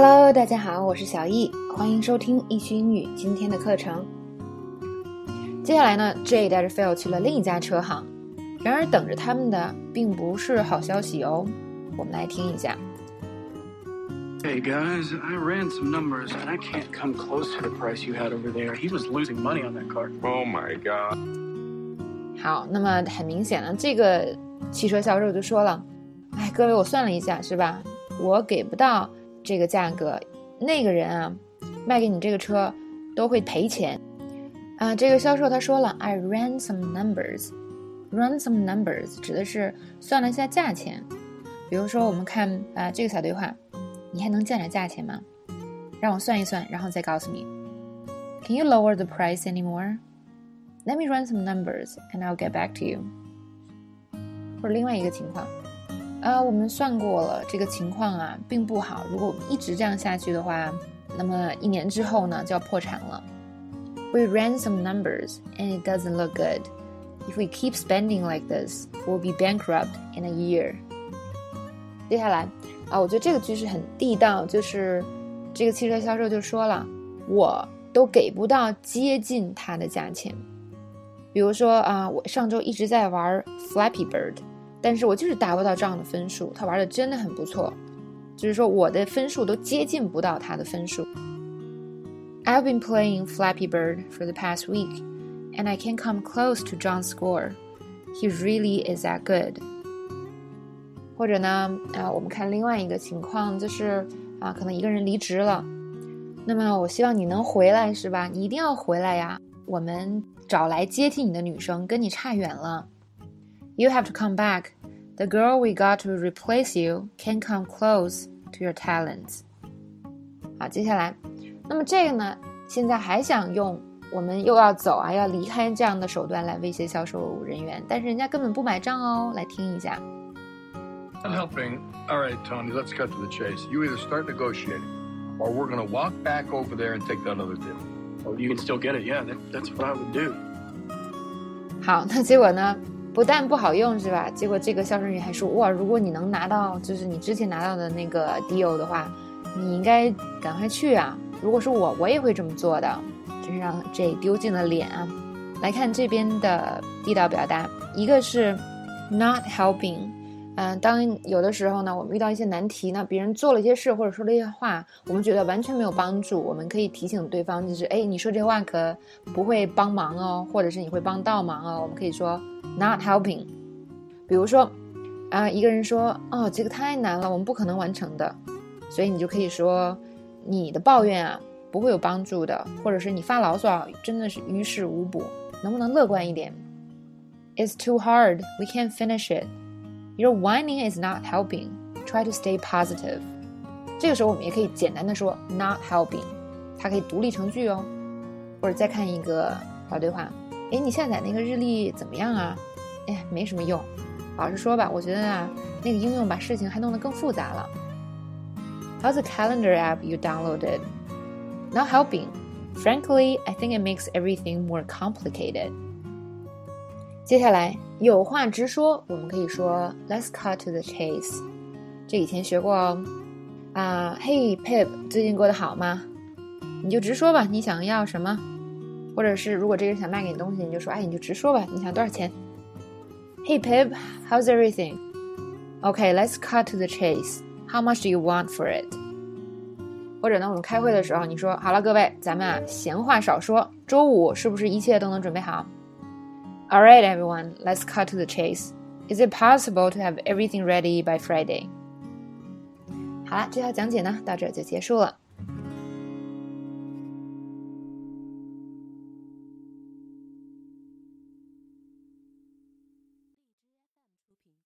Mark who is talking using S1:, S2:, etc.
S1: Hello，大家好，我是小易，欢迎收听易趣英语今天的课程。接下来呢，J 带着 Phil 去了另一家车行，然而等着他们的并不是好消息哦。我们来听一下。
S2: Hey guys, I ran some numbers and I can't come close to the price you had over there. He was losing money on that car.
S3: Oh my god.
S1: 好，那么很明显呢，这个汽车销售就说了：“哎，各位，我算了一下，是吧？我给不到这个价格，那个人啊，卖给你这个车都会赔钱。”啊，这个销售他说了：“I ran some numbers. Run some numbers 指的是算了一下价钱。比如说，我们看啊这个小对话，你还能降点价钱吗？让我算一算，然后再告诉你。Can you lower the price anymore? Let me run some numbers and I'll get back to you。或者另外一个情况，啊，我们算过了，这个情况啊并不好。如果我们一直这样下去的话，那么一年之后呢就要破产了。We ran some numbers and it doesn't look good. If we keep spending like this, we'll be bankrupt in a year. 接下来啊，我觉得这个句式很地道，就是这个汽车销售就说了，我都给不到接近它的价钱。比如说啊，我上周一直在玩 Flappy Bird，但是我就是达不到这样的分数。他玩的真的很不错，就是说我的分数都接近不到他的分数。I've been playing Flappy Bird for the past week, and I can't come close to John's score. He really is that good. 或者呢，啊，我们看另外一个情况，就是啊，可能一个人离职了，那么我希望你能回来，是吧？你一定要回来呀！我们找来接替你的女生跟你差远了。You have to come back. The girl we got to replace you can't come close to your talents. 好，接下来，那么这个呢，现在还想用我们又要走啊，要离开这样的手段来威胁销售人员，但是人家根本不买账哦。来听一下。
S3: I'm helping. All right, Tony, let's cut to the chase. You either start negotiating, or we're going to walk back over there and take that other deal.
S2: Oh, you can still get it. Yeah, that, that's what I would do.
S1: 好，那结果呢？ 不但不好用是吧？结果这个销售人员还说：“哇，如果你能拿到就是你之前拿到的那个 deal 的话，你应该赶快去啊！如果是我，我也会这么做的。”真是让 J 丢尽了脸啊！来看这边的地道表达，一个是 not helping。嗯，当有的时候呢，我们遇到一些难题呢，别人做了一些事或者说了一些话，我们觉得完全没有帮助，我们可以提醒对方，就是哎，你说这话可不会帮忙哦，或者是你会帮倒忙哦，我们可以说 not helping。比如说，啊，一个人说，哦，这个太难了，我们不可能完成的，所以你就可以说，你的抱怨啊不会有帮助的，或者是你发牢骚真的是于事无补，能不能乐观一点？It's too hard, we can't finish it. Your whining is not helping. Try to stay positive. 这个时候我们也可以简单的说 not helping，它可以独立成句哦。或者再看一个小对话，哎，你下载那个日历怎么样啊？哎，没什么用。老实说吧，我觉得啊，那个应用把事情还弄得更复杂了。How's the calendar app you downloaded? Not helping. Frankly, I think it makes everything more complicated. 接下来有话直说，我们可以说 Let's cut to the chase。这以前学过哦。啊，Hey Pip，最近过得好吗？你就直说吧，你想要什么？或者是如果这个人想卖给你东西，你就说，哎，你就直说吧，你想多少钱？Hey Pip，how's everything？OK，let's cut to the chase。How much do you want for it？或者呢，我们开会的时候，你说好了，各位，咱们啊，闲话少说，周五是不是一切都能准备好 ？All right, everyone, let's cut to the chase. Is it possible to have everything ready by Friday? 好了，这条讲解呢到这就结束了。